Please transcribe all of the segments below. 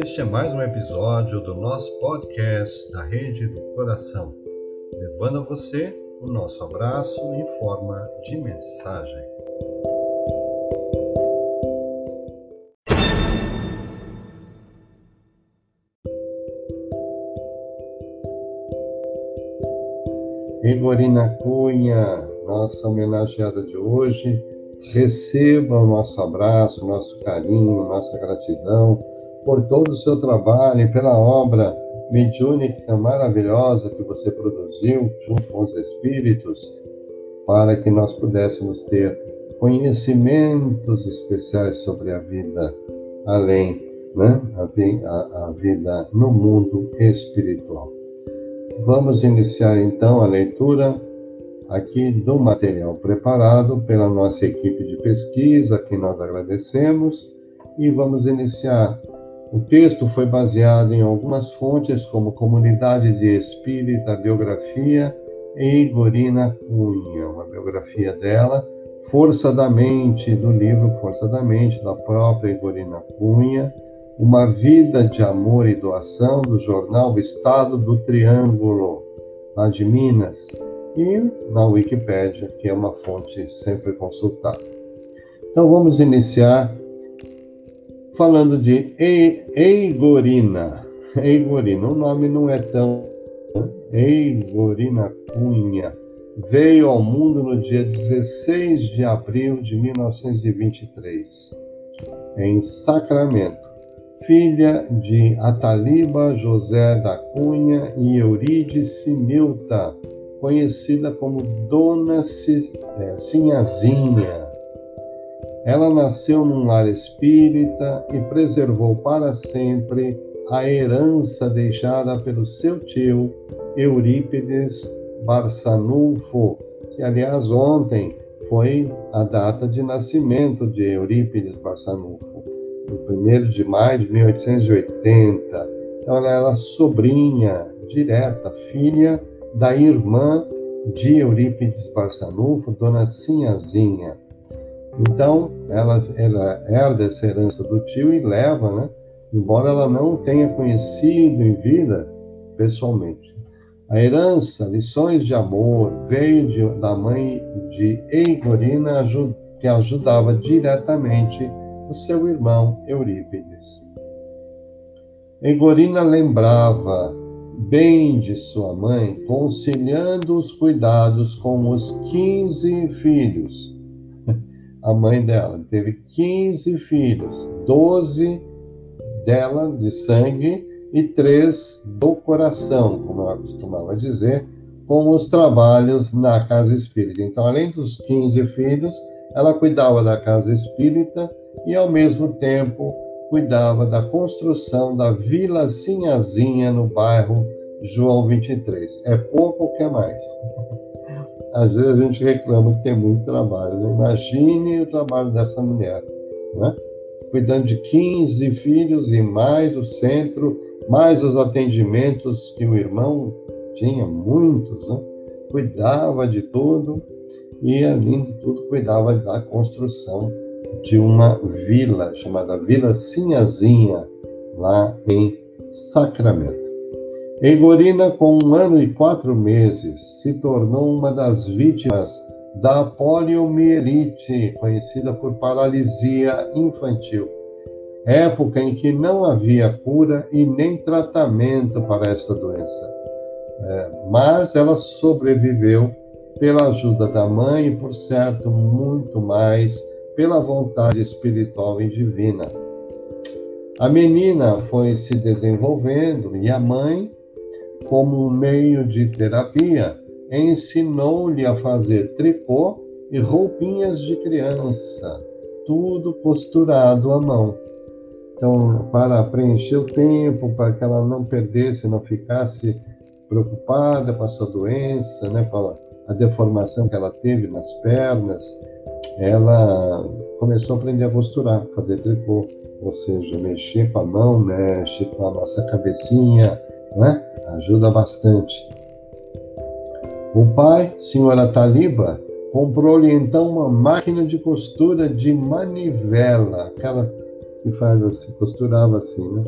Este é mais um episódio do nosso podcast da Rede do Coração, levando a você o nosso abraço em forma de mensagem. Igorina Cunha, nossa homenageada de hoje, receba o nosso abraço, nosso carinho, nossa gratidão por todo o seu trabalho pela obra mediúnica maravilhosa que você produziu junto com os espíritos, para que nós pudéssemos ter conhecimentos especiais sobre a vida além, né? a, a vida no mundo espiritual. Vamos iniciar então a leitura aqui do material preparado pela nossa equipe de pesquisa, que nós agradecemos, e vamos iniciar. O texto foi baseado em algumas fontes, como Comunidade de Espírita, Biografia e Igorina Cunha, uma biografia dela, Força da Mente, do livro Força da Mente, da própria Igorina Cunha, uma Vida de Amor e Doação, do jornal Estado do Triângulo, lá de Minas, e na Wikipédia, que é uma fonte sempre consultada. Então vamos iniciar falando de Eigorina. Eigorina, o nome não é tão. Né? Eigorina Cunha veio ao mundo no dia 16 de abril de 1923, em Sacramento filha de Ataliba José da Cunha e Eurídice Milta, conhecida como Dona é, Sinhazinha. Ela nasceu num lar espírita e preservou para sempre a herança deixada pelo seu tio Eurípides Barçanulfo, que aliás ontem foi a data de nascimento de Eurípides Barçanulfo no 1 de maio de 1880. Então, ela era sobrinha direta, filha da irmã de Eurípides Barçanufo, Dona Sinhazinha. Então, ela, ela herda essa herança do tio e leva, né? embora ela não tenha conhecido em vida pessoalmente. A herança, lições de amor, veio de, da mãe de Eigorina, que ajudava diretamente o seu irmão Eurípides. Egorina lembrava bem de sua mãe, conciliando os cuidados com os 15 filhos. A mãe dela teve 15 filhos, 12 dela de sangue e três do coração, como ela costumava dizer, com os trabalhos na casa espírita. Então, além dos 15 filhos, ela cuidava da casa espírita e, ao mesmo tempo, cuidava da construção da Vila Sinhazinha no bairro João 23. É pouco ou quer mais? Às vezes a gente reclama que tem muito trabalho. Né? Imagine o trabalho dessa mulher, né? cuidando de 15 filhos e mais o centro, mais os atendimentos que o irmão tinha, muitos, né? cuidava de tudo e, além de tudo, cuidava da construção de uma vila chamada Vila Sinhazinha, lá em Sacramento. Egorina, com um ano e quatro meses, se tornou uma das vítimas da poliomielite, conhecida por paralisia infantil, época em que não havia cura e nem tratamento para essa doença. É, mas ela sobreviveu pela ajuda da mãe e, por certo, muito mais pela vontade espiritual e divina. A menina foi se desenvolvendo e a mãe, como um meio de terapia, ensinou-lhe a fazer tricô e roupinhas de criança, tudo costurado à mão. Então, para preencher o tempo, para que ela não perdesse, não ficasse preocupada com a sua doença, né, com a deformação que ela teve nas pernas, ela começou a aprender a costurar, fazer tricô, ou seja, mexer com a mão, mexe com a nossa cabecinha, né? ajuda bastante. O pai, senhora Taliba, comprou-lhe então uma máquina de costura de manivela, aquela que faz assim, costurava assim, né?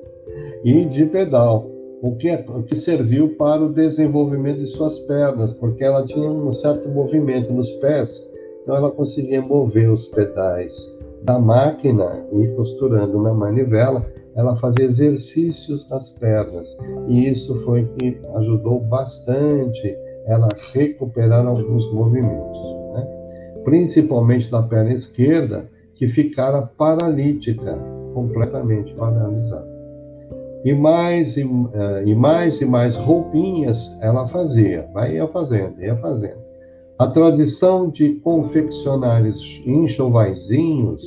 e de pedal, o que, o que serviu para o desenvolvimento de suas pernas, porque ela tinha um certo movimento nos pés, então ela conseguia mover os pedais da máquina e costurando na manivela, ela fazia exercícios nas pernas. E isso foi que ajudou bastante ela a recuperar alguns movimentos, né? principalmente da perna esquerda, que ficara paralítica, completamente paralisada. E mais e, uh, e mais e mais roupinhas ela fazia, vai ia fazendo, ia fazendo. A tradição de confeccionar enxovaizinhos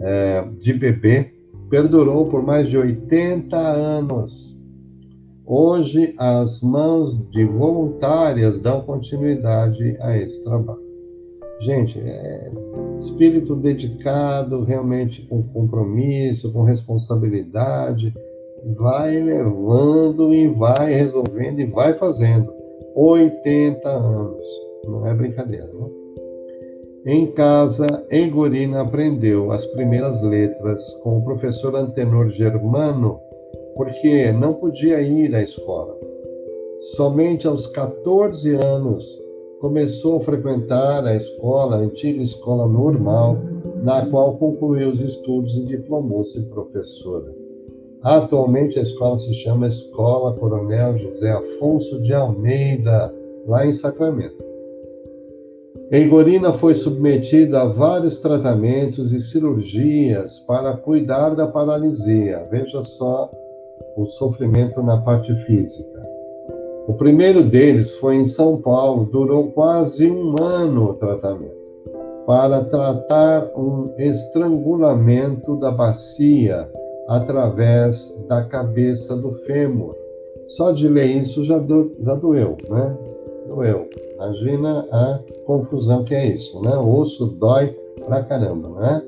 é, de bebê perdurou por mais de 80 anos. Hoje, as mãos de voluntárias dão continuidade a esse trabalho. Gente, é espírito dedicado, realmente com compromisso, com responsabilidade, vai levando e vai resolvendo e vai fazendo. 80 anos, não é brincadeira, não? Em casa, Egorina aprendeu as primeiras letras com o professor Antenor Germano, porque não podia ir à escola. Somente aos 14 anos começou a frequentar a escola, a antiga escola normal, na qual concluiu os estudos e diplomou-se professora. Atualmente a escola se chama Escola Coronel José Afonso de Almeida, lá em Sacramento. Eigorina foi submetida a vários tratamentos e cirurgias para cuidar da paralisia. Veja só o sofrimento na parte física. O primeiro deles foi em São Paulo, durou quase um ano o tratamento, para tratar um estrangulamento da bacia através da cabeça do fêmur. Só de ler isso já, do, já doeu, né? Doeu. Imagina a confusão que é isso, né? O osso dói pra caramba, né?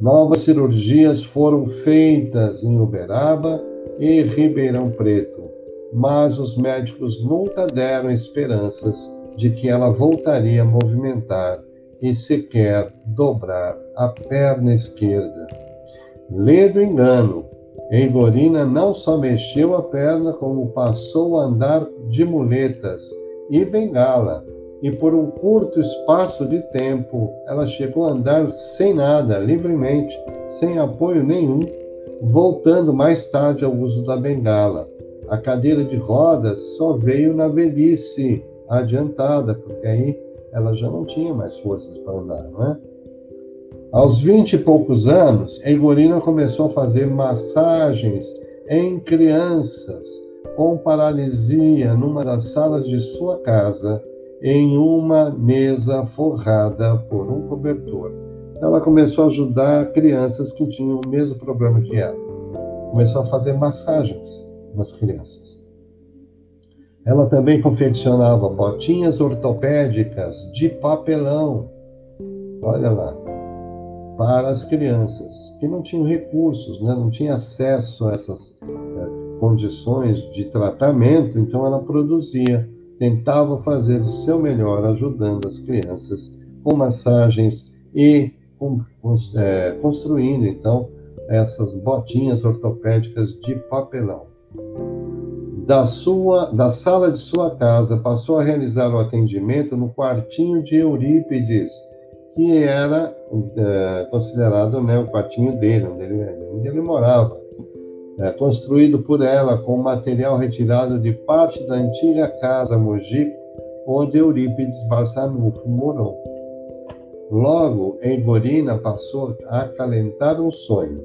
Novas cirurgias foram feitas em Uberaba e Ribeirão Preto, mas os médicos nunca deram esperanças de que ela voltaria a movimentar e sequer dobrar a perna esquerda. Lê do engano. Eigorina não só mexeu a perna, como passou a andar de muletas e bengala, e por um curto espaço de tempo ela chegou a andar sem nada, livremente, sem apoio nenhum, voltando mais tarde ao uso da bengala. A cadeira de rodas só veio na velhice adiantada, porque aí ela já não tinha mais forças para andar, não é? Aos vinte e poucos anos, Egorina começou a fazer massagens em crianças com paralisia numa das salas de sua casa, em uma mesa forrada por um cobertor. Ela começou a ajudar crianças que tinham o mesmo problema que ela. Começou a fazer massagens nas crianças. Ela também confeccionava botinhas ortopédicas de papelão. Olha lá, para as crianças que não tinham recursos, né? não tinham acesso a essas eh, condições de tratamento, então ela produzia, tentava fazer o seu melhor ajudando as crianças com massagens e com, com, é, construindo então essas botinhas ortopédicas de papelão. Da sua da sala de sua casa passou a realizar o atendimento no quartinho de Eurípides, que era é, considerado né, o quartinho dele, onde ele, onde ele morava é, construído por ela com material retirado de parte da antiga casa Mojico, onde Eurípides Barçanufo morou. Logo, Eigorina passou a acalentar um sonho,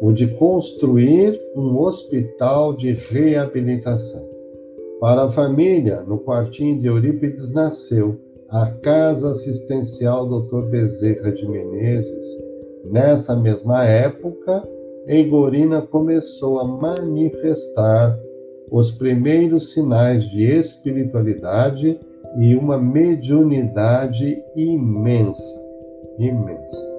o de construir um hospital de reabilitação. Para a família, no quartinho de Eurípides nasceu a Casa Assistencial Dr. Bezerra de Menezes. Nessa mesma época, Eigorina começou a manifestar os primeiros sinais de espiritualidade e uma mediunidade imensa, imensa.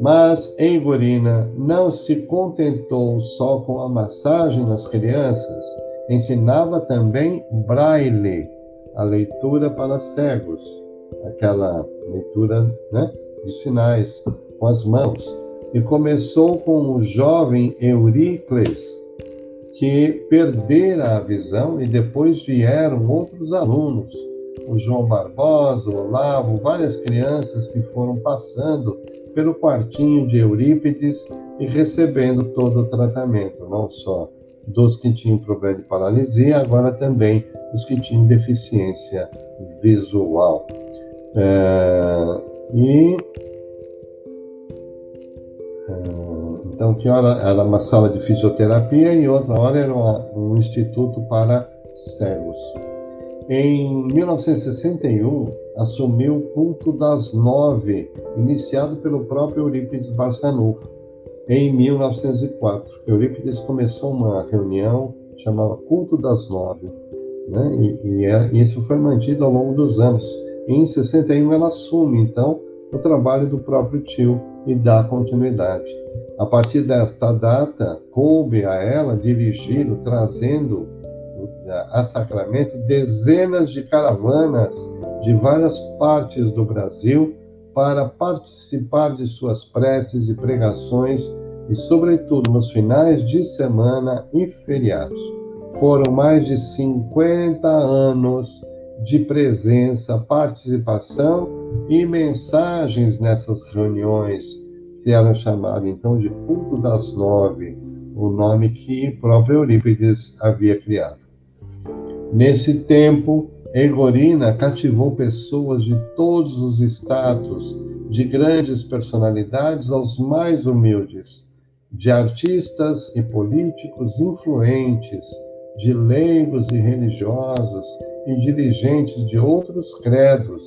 Mas Eigorina não se contentou só com a massagem nas crianças, ensinava também braille, a leitura para cegos, aquela leitura né, de sinais com as mãos E começou com o jovem Euricles, que perdera a visão e depois vieram outros alunos, o João Barbosa, o Olavo, várias crianças que foram passando pelo quartinho de Eurípides e recebendo todo o tratamento, não só dos que tinham problema de paralisia, agora também os que tinham deficiência visual. É, e então, que hora era uma sala de fisioterapia e outra hora era um instituto para cegos. Em 1961, assumiu o culto das nove, iniciado pelo próprio Eurípides Barçanufo, em 1904. Eurípides começou uma reunião chamada Culto das Nove, né? e, e, é, isso foi mantido ao longo dos anos. E em 61 ela assume, então, o trabalho do próprio tio e dá continuidade. A partir desta data, coube a ela dirigir, trazendo a Sacramento dezenas de caravanas de várias partes do Brasil para participar de suas preces e pregações e, sobretudo, nos finais de semana e feriados. Foram mais de 50 anos de presença, participação e mensagens nessas reuniões, que eram chamadas então de culto das nove, o nome que o próprio Eurípides havia criado. Nesse tempo, Egorina cativou pessoas de todos os estados, de grandes personalidades aos mais humildes, de artistas e políticos influentes, de leigos e religiosos e dirigentes de outros credos,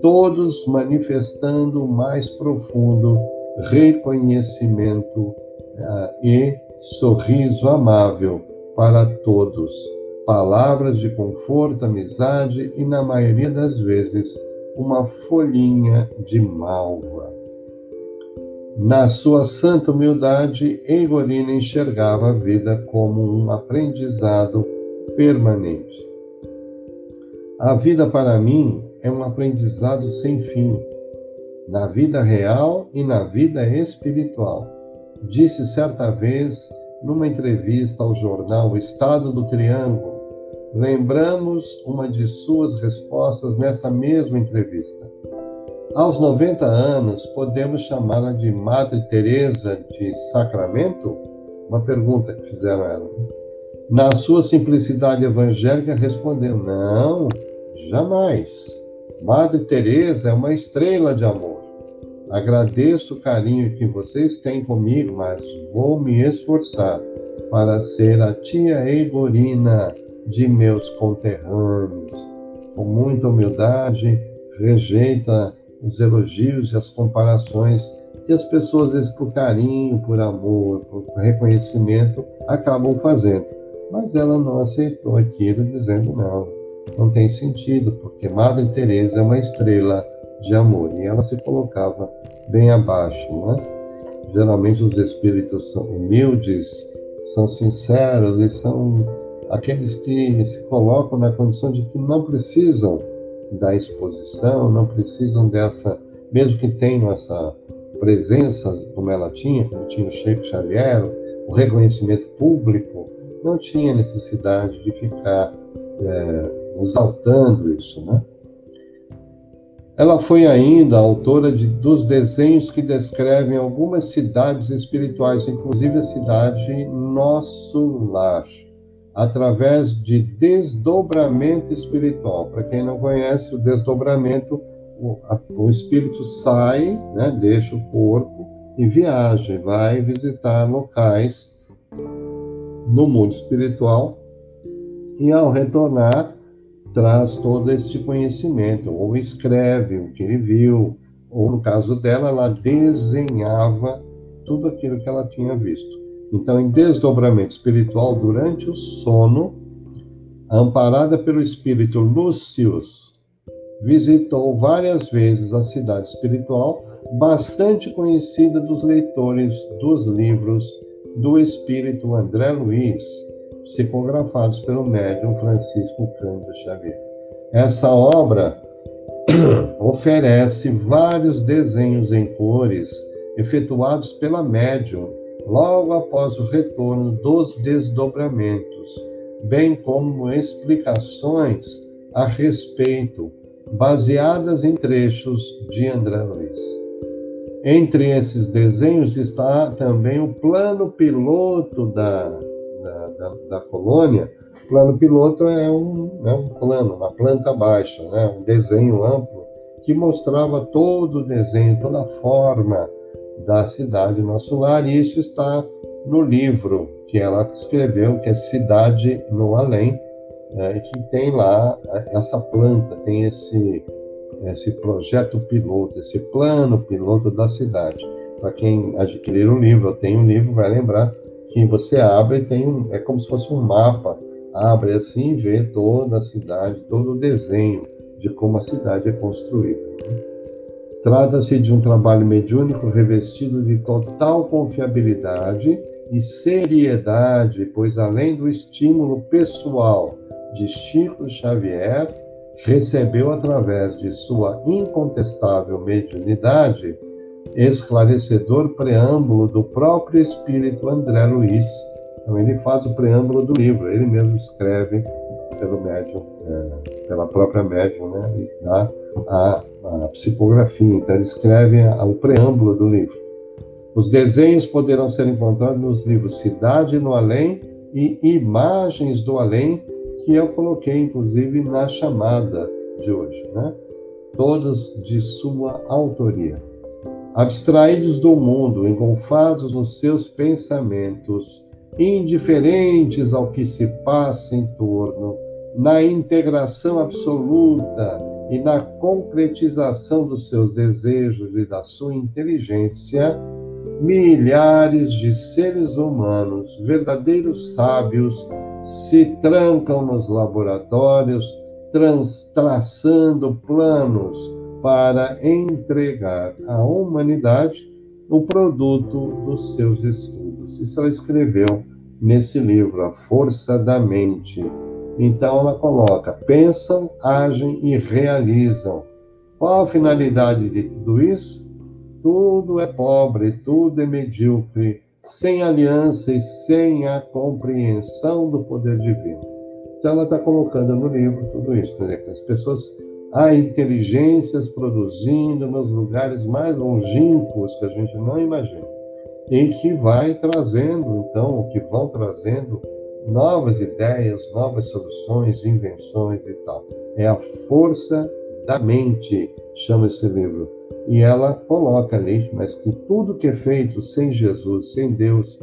todos manifestando o mais profundo reconhecimento uh, e sorriso amável para todos palavras de conforto, amizade e, na maioria das vezes, uma folhinha de malva. Na sua santa humildade, Eigorina enxergava a vida como um aprendizado permanente. A vida para mim é um aprendizado sem fim, na vida real e na vida espiritual. Disse certa vez numa entrevista ao jornal Estado do Triângulo, Lembramos uma de suas respostas nessa mesma entrevista. Aos 90 anos, podemos chamá-la de Madre Teresa de Sacramento? Uma pergunta que fizeram ela. Na sua simplicidade evangélica, respondeu: Não, jamais. Madre Teresa é uma estrela de amor. Agradeço o carinho que vocês têm comigo, mas vou me esforçar para ser a tia Eigorina de meus conterrâneos. Com muita humildade, rejeita os elogios e as comparações que as pessoas, vezes, por carinho, por amor, por reconhecimento, acabam fazendo. Mas ela não aceitou aquilo, dizendo não, não tem sentido, porque Madre Teresa é uma estrela de amor e ela se colocava bem abaixo, né? Geralmente os espíritos são humildes, são sinceros e são aqueles que se colocam na condição de que não precisam da exposição, não precisam dessa, mesmo que tenham essa presença como ela tinha, como tinha o Sheikh Xavier, o reconhecimento público, não tinha necessidade de ficar é, exaltando isso, né? Ela foi ainda autora de, dos desenhos que descrevem algumas cidades espirituais, inclusive a cidade Nosso Lar através de desdobramento espiritual. Para quem não conhece, o desdobramento, o, a, o espírito sai, né, deixa o corpo e viaja, vai visitar locais no mundo espiritual e ao retornar traz todo este conhecimento, ou escreve o que ele viu, ou no caso dela, ela desenhava tudo aquilo que ela tinha visto. Então, em desdobramento espiritual, durante o sono, amparada pelo espírito Lúcius, visitou várias vezes a cidade espiritual, bastante conhecida dos leitores dos livros do espírito André Luiz, psicografados pelo médium Francisco Cândido Xavier. Essa obra oferece vários desenhos em cores efetuados pela médium logo após o retorno dos desdobramentos, bem como explicações a respeito, baseadas em trechos de André Luiz. Entre esses desenhos está também o plano piloto da, da, da, da colônia. O plano piloto é um, é um plano, uma planta baixa, né? um desenho amplo que mostrava todo o desenho, toda a forma da cidade Nosso Lar, e isso está no livro que ela escreveu, que é Cidade no Além, né, que tem lá é, essa planta, tem esse, esse projeto piloto, esse plano piloto da cidade. Para quem adquirir o livro, tem um livro, vai lembrar que você abre e tem um, é como se fosse um mapa, abre assim e vê toda a cidade, todo o desenho de como a cidade é construída. Né? Trata-se de um trabalho mediúnico revestido de total confiabilidade e seriedade, pois além do estímulo pessoal de Chico Xavier, recebeu através de sua incontestável mediunidade esclarecedor preâmbulo do próprio espírito André Luiz. Então ele faz o preâmbulo do livro, ele mesmo escreve pelo médium, é, pela própria médium, né, e dá a, a psicografia. Então ele escreve a, o preâmbulo do livro. Os desenhos poderão ser encontrados nos livros Cidade no Além e Imagens do Além, que eu coloquei, inclusive, na chamada de hoje, né? Todos de sua autoria. Abstraídos do mundo, engolfados nos seus pensamentos, indiferentes ao que se passa em torno, na integração absoluta e na concretização dos seus desejos e da sua inteligência, milhares de seres humanos, verdadeiros sábios, se trancam nos laboratórios, traçando planos para entregar à humanidade o produto dos seus estudos. Isso ela escreveu nesse livro, A Força da Mente. Então ela coloca: pensam, agem e realizam. Qual a finalidade de tudo isso? Tudo é pobre, tudo é medíocre, sem aliança e sem a compreensão do poder divino. Então, ela está colocando no livro tudo isso, dizer, que as pessoas, há inteligências produzindo nos lugares mais longínquos que a gente não imagina, e que vai trazendo, então, o que vão trazendo novas ideias, novas soluções, invenções e tal. É a força da mente, chama esse livro. E ela coloca ali, mas que tudo que é feito sem Jesus, sem Deus,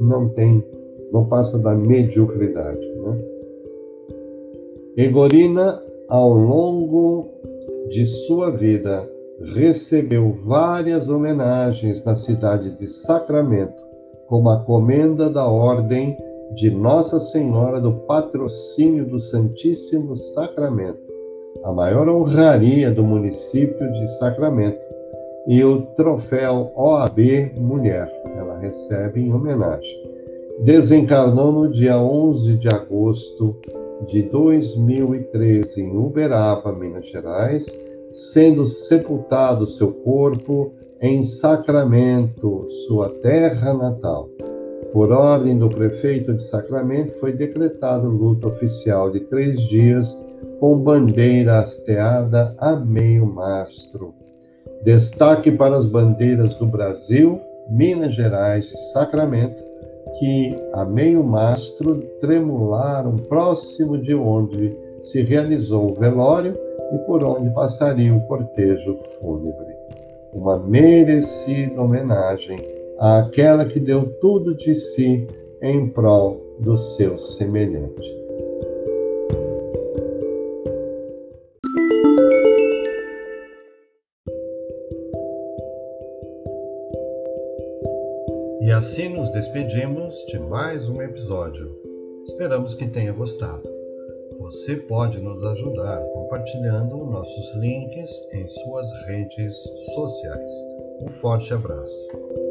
não tem, não passa da mediocridade. Né? Egorina, ao longo de sua vida, recebeu várias homenagens na cidade de Sacramento, como a comenda da Ordem de Nossa Senhora do Patrocínio do Santíssimo Sacramento a maior honraria do município de Sacramento, e o troféu OAB Mulher. Ela recebe em homenagem. Desencarnou no dia 11 de agosto de 2013 em Uberaba, Minas Gerais, sendo sepultado seu corpo em Sacramento, sua terra natal. Por ordem do prefeito de Sacramento, foi decretado luto oficial de três dias com bandeira hasteada a meio mastro. Destaque para as bandeiras do Brasil, Minas Gerais e Sacramento, que a meio mastro tremularam próximo de onde se realizou o velório e por onde passaria o cortejo fúnebre. Uma merecida homenagem àquela que deu tudo de si em prol do seu semelhante. Assim nos despedimos de mais um episódio. Esperamos que tenha gostado. Você pode nos ajudar compartilhando nossos links em suas redes sociais. Um forte abraço.